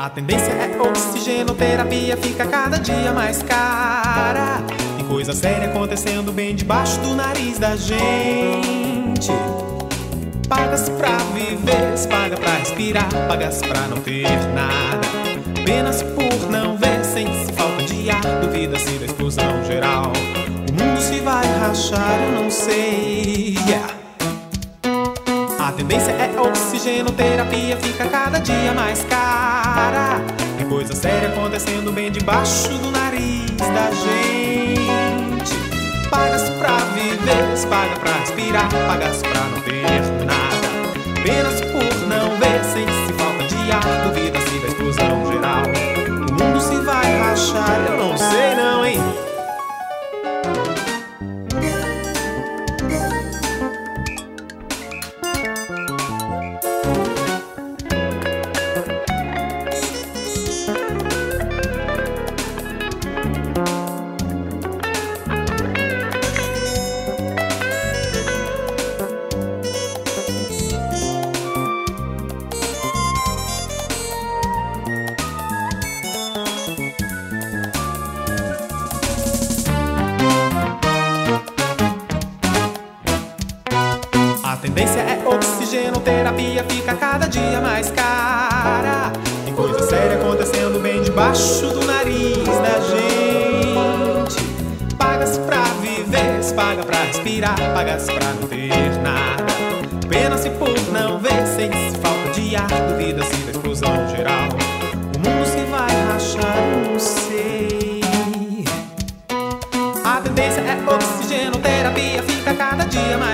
A tendência é oxigenoterapia fica cada dia mais cara. Tem coisa séria acontecendo bem debaixo do nariz da gente. Pagas pra viver, paga pra respirar, pagas pra não ter nada. Apenas por não ver, sente-se falta de ar, duvida-se da explosão geral. O mundo se vai rachar, A tendência é oxigenoterapia, fica cada dia mais cara. Tem coisa séria acontecendo bem debaixo do nariz da gente. Pagas pra viver, paga pra respirar, pagas pra não ter nada. Apenas oxigenoterapia, fica cada dia mais cara. Tem coisa séria acontecendo bem debaixo do nariz da gente. Pagas pra viver, paga pra respirar, pagas pra não ter nada. Pena se por não ver, sente-se falta de ar, duvida-se da explosão geral. O mundo se vai rachar, não sei. A tendência é oxigenoterapia, fica cada dia mais